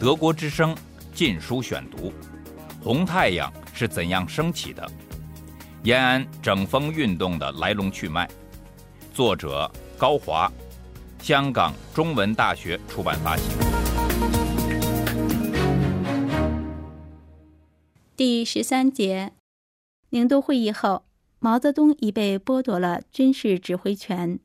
德国之声《禁书选读》：红太阳是怎样升起的？延安整风运动的来龙去脉。作者高华，香港中文大学出版发行。第十三节，宁都会议后，毛泽东已被剥夺了军事指挥权，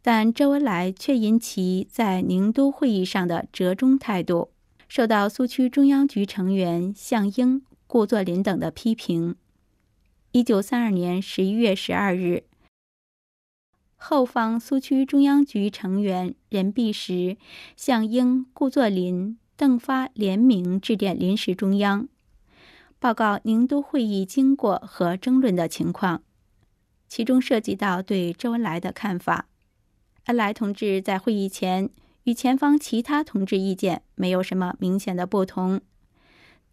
但周恩来却因其在宁都会议上的折中态度，受到苏区中央局成员项英、顾作霖等的批评。一九三二年十一月十二日，后方苏区中央局成员任弼时、项英、顾作霖、邓发联名致电临时中央，报告宁都会议经过和争论的情况，其中涉及到对周恩来的看法。恩来同志在会议前与前方其他同志意见没有什么明显的不同。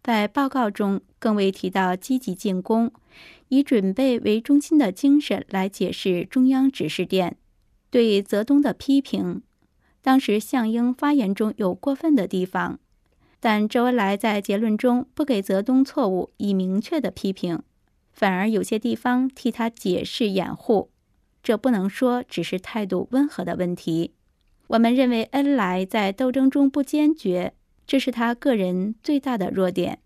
在报告中，更未提到积极进攻、以准备为中心的精神来解释中央指示电。对泽东的批评，当时项英发言中有过分的地方，但周恩来在结论中不给泽东错误以明确的批评，反而有些地方替他解释掩护。这不能说只是态度温和的问题。我们认为恩来在斗争中不坚决。这是他个人最大的弱点，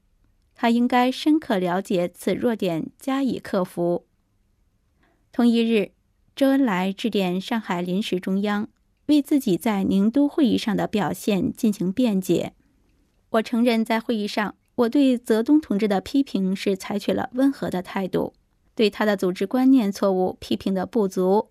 他应该深刻了解此弱点，加以克服。同一日，周恩来致电上海临时中央，为自己在宁都会议上的表现进行辩解。我承认，在会议上，我对泽东同志的批评是采取了温和的态度，对他的组织观念错误批评的不足，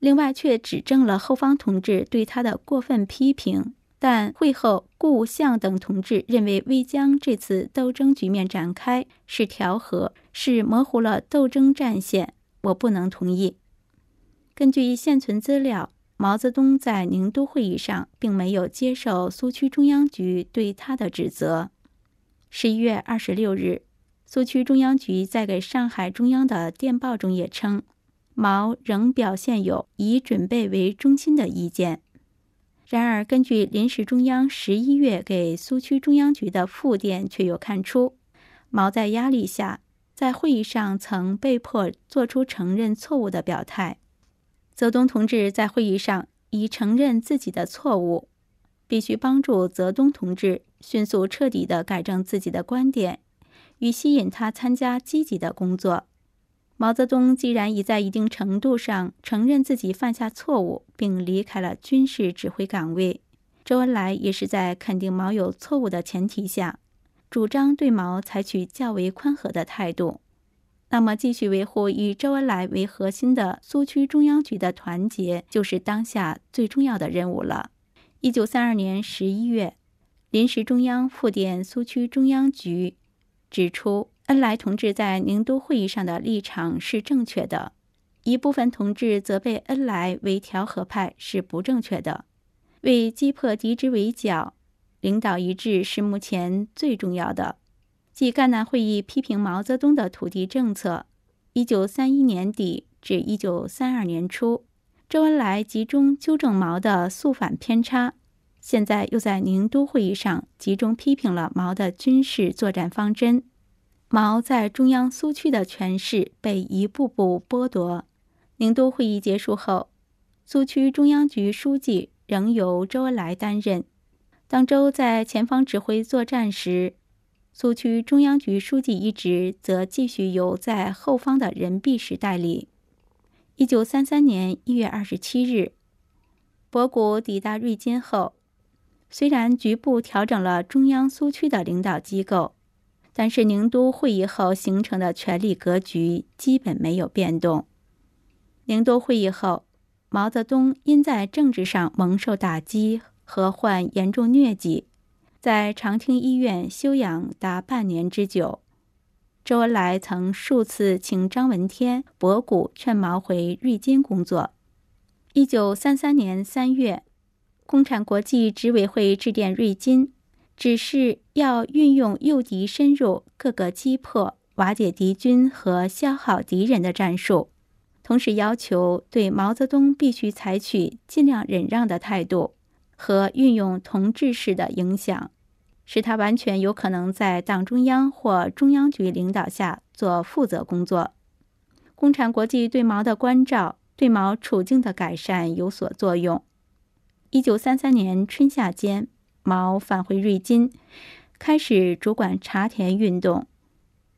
另外却指正了后方同志对他的过分批评。但会后，顾向等同志认为，未将这次斗争局面展开是调和，是模糊了斗争战线。我不能同意。根据现存资料，毛泽东在宁都会议上并没有接受苏区中央局对他的指责。十一月二十六日，苏区中央局在给上海中央的电报中也称，毛仍表现有以准备为中心的意见。然而，根据临时中央十一月给苏区中央局的复电，却又看出，毛在压力下，在会议上曾被迫做出承认错误的表态。泽东同志在会议上已承认自己的错误，必须帮助泽东同志迅速彻底地改正自己的观点，与吸引他参加积极的工作。毛泽东既然已在一定程度上承认自己犯下错误，并离开了军事指挥岗位，周恩来也是在肯定毛有错误的前提下，主张对毛采取较为宽和的态度。那么，继续维护以周恩来为核心的苏区中央局的团结，就是当下最重要的任务了。一九三二年十一月，临时中央复电苏区中央局，指出。恩来同志在宁都会议上的立场是正确的，一部分同志责备恩来为调和派是不正确的。为击破敌之围剿，领导一致是目前最重要的。继赣南会议批评毛泽东的土地政策，一九三一年底至一九三二年初，周恩来集中纠正毛的肃反偏差，现在又在宁都会议上集中批评了毛的军事作战方针。毛在中央苏区的权势被一步步剥夺。宁都会议结束后，苏区中央局书记仍由周恩来担任。当周在前方指挥作战时，苏区中央局书记一职则继续由在后方的任弼时代理。一九三三年一月二十七日，博古抵达瑞金后，虽然局部调整了中央苏区的领导机构。但是宁都会议后形成的权力格局基本没有变动。宁都会议后，毛泽东因在政治上蒙受打击和患严重疟疾，在长汀医院休养达半年之久。周恩来曾数次请张闻天、博古劝毛回瑞金工作。一九三三年三月，共产国际执委会致电瑞金。只是要运用诱敌深入、各个击破、瓦解敌军和消耗敌人的战术，同时要求对毛泽东必须采取尽量忍让的态度和运用同志式的影响，使他完全有可能在党中央或中央局领导下做负责工作。共产国际对毛的关照，对毛处境的改善有所作用。一九三三年春夏间，毛返回瑞金，开始主管茶田运动。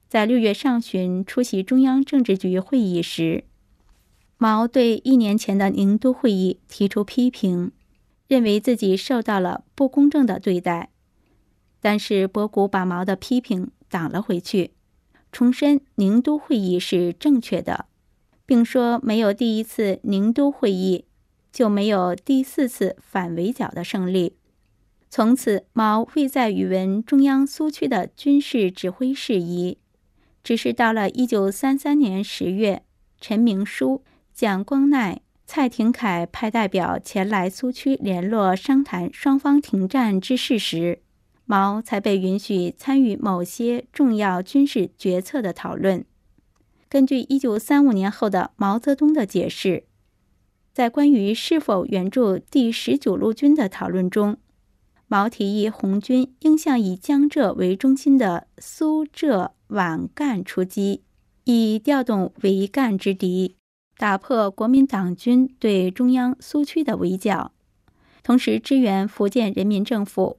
在六月上旬出席中央政治局会议时，毛对一年前的宁都会议提出批评，认为自己受到了不公正的对待。但是博古把毛的批评挡了回去，重申宁都会议是正确的，并说没有第一次宁都会议，就没有第四次反围剿的胜利。从此，毛未再与闻中央苏区的军事指挥事宜。只是到了一九三三年十月，陈明书、蒋光鼐、蔡廷锴派代表前来苏区联络商谈双方停战之事时，毛才被允许参与某些重要军事决策的讨论。根据一九三五年后的毛泽东的解释，在关于是否援助第十九路军的讨论中，毛提议红军应向以江浙为中心的苏浙皖赣出击，以调动围赣之敌，打破国民党军对中央苏区的围剿，同时支援福建人民政府。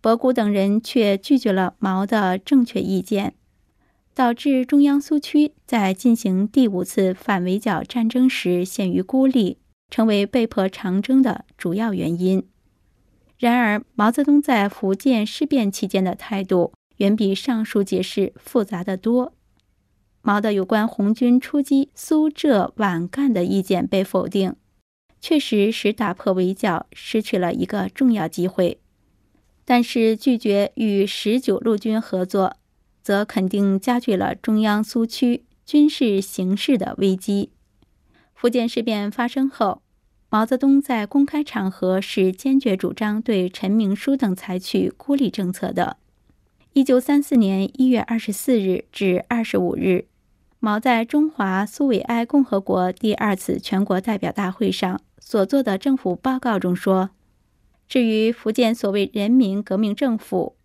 博古等人却拒绝了毛的正确意见，导致中央苏区在进行第五次反围剿战争时陷于孤立，成为被迫长征的主要原因。然而，毛泽东在福建事变期间的态度远比上述解释复杂的多。毛的有关红军出击苏浙皖赣的意见被否定，确实使打破围剿失去了一个重要机会。但是，拒绝与十九路军合作，则肯定加剧了中央苏区军事形势的危机。福建事变发生后。毛泽东在公开场合是坚决主张对陈明书等采取孤立政策的。一九三四年一月二十四日至二十五日，毛在中华苏维埃共和国第二次全国代表大会上所做的政府报告中说：“至于福建所谓人民革命政府，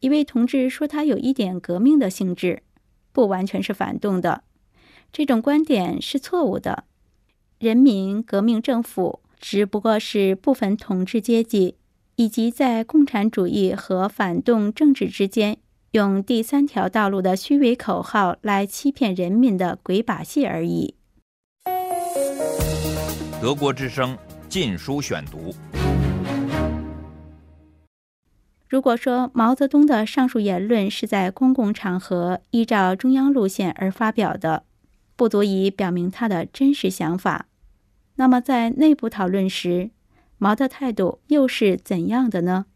一位同志说他有一点革命的性质，不完全是反动的，这种观点是错误的。”人民革命政府只不过是部分统治阶级以及在共产主义和反动政治之间用第三条道路的虚伪口号来欺骗人民的鬼把戏而已。德国之声《禁书选读》。如果说毛泽东的上述言论是在公共场合依照中央路线而发表的，不足以表明他的真实想法。那么，在内部讨论时，毛的态度又是怎样的呢？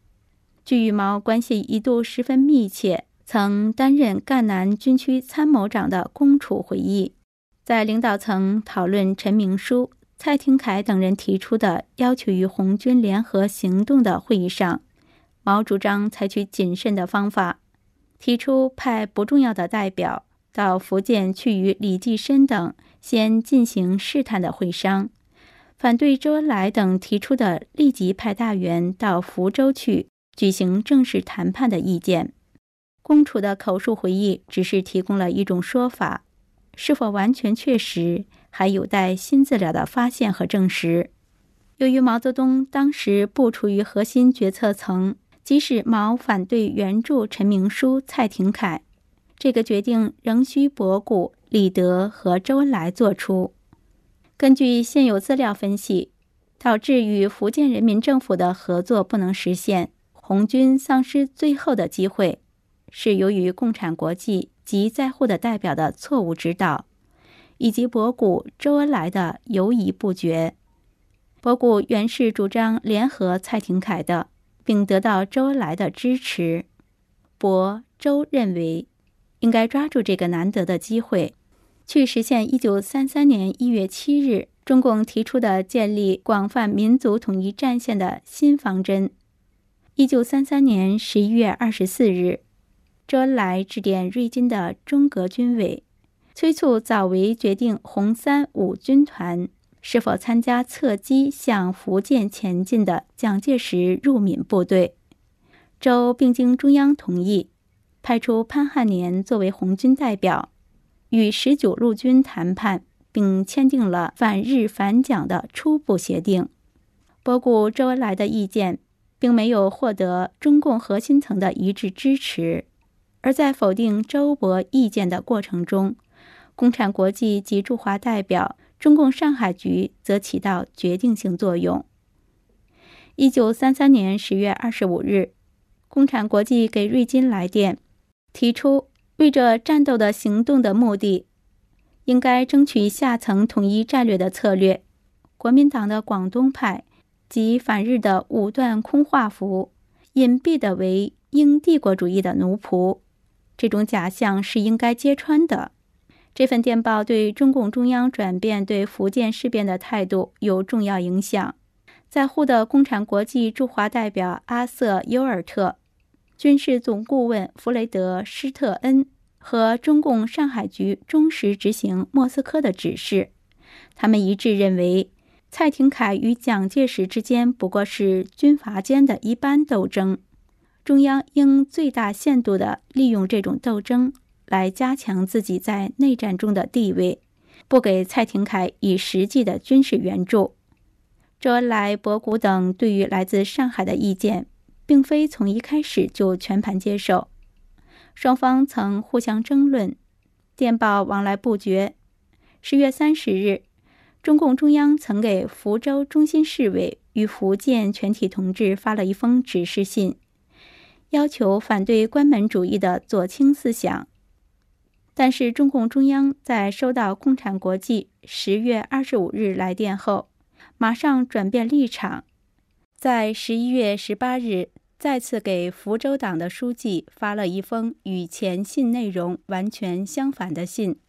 据与毛关系一度十分密切、曾担任赣南军区参谋长的龚楚回忆，在领导层讨论陈明书、蔡廷锴等人提出的要求与红军联合行动的会议上，毛主张采取谨慎的方法，提出派不重要的代表到福建去与李济深等先进行试探的会商。反对周恩来等提出的立即派大员到福州去举行正式谈判的意见。龚楚的口述回忆只是提供了一种说法，是否完全确实，还有待新资料的发现和证实。由于毛泽东当时不处于核心决策层，即使毛反对援助陈明书、蔡廷锴，这个决定仍需博古、李德和周恩来做出。根据现有资料分析，导致与福建人民政府的合作不能实现，红军丧失最后的机会，是由于共产国际及在沪的代表的错误指导，以及博古、周恩来的犹疑不决。博古原是主张联合蔡廷锴的，并得到周恩来的支持。博、周认为，应该抓住这个难得的机会。去实现一九三三年一月七日中共提出的建立广泛民族统一战线的新方针。一九三三年十一月二十四日，周恩来致电瑞金的中革军委，催促早为决定红三五军团是否参加侧击向福建前进的蒋介石入闽部队。周并经中央同意，派出潘汉年作为红军代表，与十九路军谈判，并签订了反日反蒋的初步协定。博古、周恩来的意见并没有获得中共核心层的一致支持，而在否定周博意见的过程中，共产国际及驻华代表、中共上海局则起到决定性作用。一九三三年十月二十五日。共产国际给瑞金来电，提出为着战斗的行动的目的，应该争取下层统一战略的策略。国民党的广东派及反日的武断空话符，隐蔽的为英帝国主义的奴仆，这种假象是应该揭穿的。这份电报对中共中央转变对福建事变的态度有重要影响。在沪的共产国际驻华代表阿瑟·尤尔特。军事总顾问弗雷德·施特恩和中共上海局忠实执行莫斯科的指示，他们一致认为，蔡廷锴与蒋介石之间不过是军阀间的一般斗争，中央应最大限度地利用这种斗争来加强自己在内战中的地位，不给蔡廷锴以实际的军事援助。周恩来、博古等对于来自上海的意见。并非从一开始就全盘接受，双方曾互相争论，电报往来不绝。十月三十日，中共中央曾给福州中心市委与福建全体同志发了一封指示信，要求反对关门主义的左倾思想。但是，中共中央在收到共产国际十月二十五日来电后，马上转变立场，在十一月十八日。再次给福州党的书记发了一封与前信内容完全相反的信。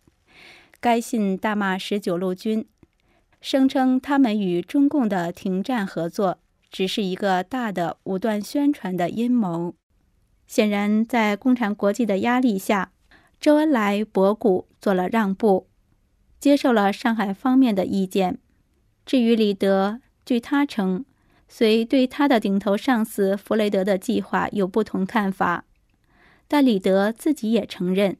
该信大骂十九路军，声称他们与中共的停战合作只是一个大的武断宣传的阴谋。显然，在共产国际的压力下，周恩来、博古做了让步，接受了上海方面的意见。至于李德，据他称。虽对他的顶头上司弗雷德的计划有不同看法，但李德自己也承认，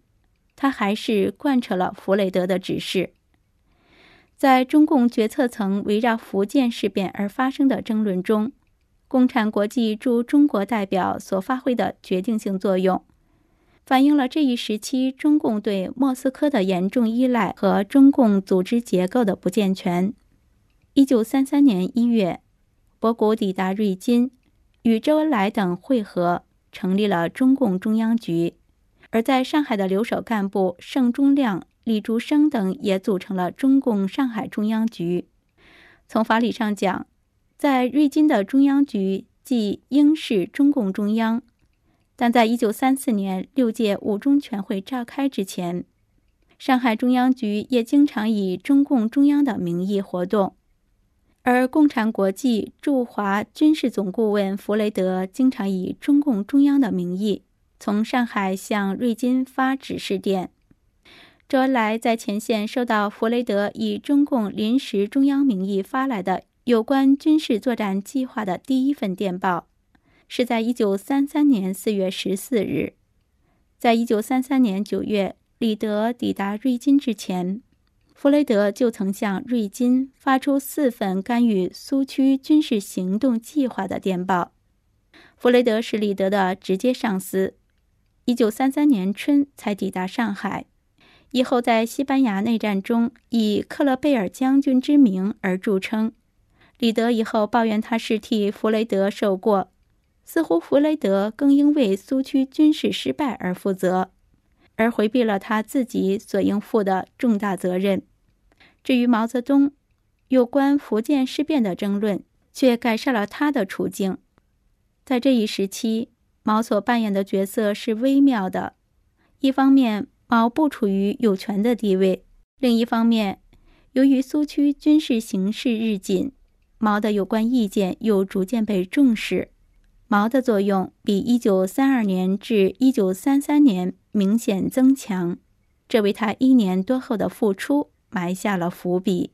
他还是贯彻了弗雷德的指示。在中共决策层围绕福建事变而发生的争论中，共产国际驻中国代表所发挥的决定性作用，反映了这一时期中共对莫斯科的严重依赖和中共组织结构的不健全。一九三三年一月。博古抵达瑞金，与周恩来等会合，成立了中共中央局；而在上海的留守干部盛忠亮、李竹生等也组成了中共上海中央局。从法理上讲，在瑞金的中央局即应是中共中央，但在一九三四年六届五中全会召开之前，上海中央局也经常以中共中央的名义活动。而共产国际驻华军事总顾问弗雷德经常以中共中央的名义从上海向瑞金发指示电。周恩来在前线收到弗雷德以中共临时中央名义发来的有关军事作战计划的第一份电报，是在一九三三年四月十四日。在一九三三年九月，李德抵达瑞金之前。弗雷德就曾向瑞金发出四份干预苏区军事行动计划的电报。弗雷德是李德的直接上司，一九三三年春才抵达上海，以后在西班牙内战中以克勒贝尔将军之名而著称。李德以后抱怨他是替弗雷德受过，似乎弗雷德更应为苏区军事失败而负责，而回避了他自己所应负的重大责任。至于毛泽东，有关福建事变的争论却改善了他的处境。在这一时期，毛所扮演的角色是微妙的：一方面，毛不处于有权的地位；另一方面，由于苏区军事形势日紧，毛的有关意见又逐渐被重视。毛的作用比1932年至1933年明显增强，这为他一年多后的复出。埋下了伏笔。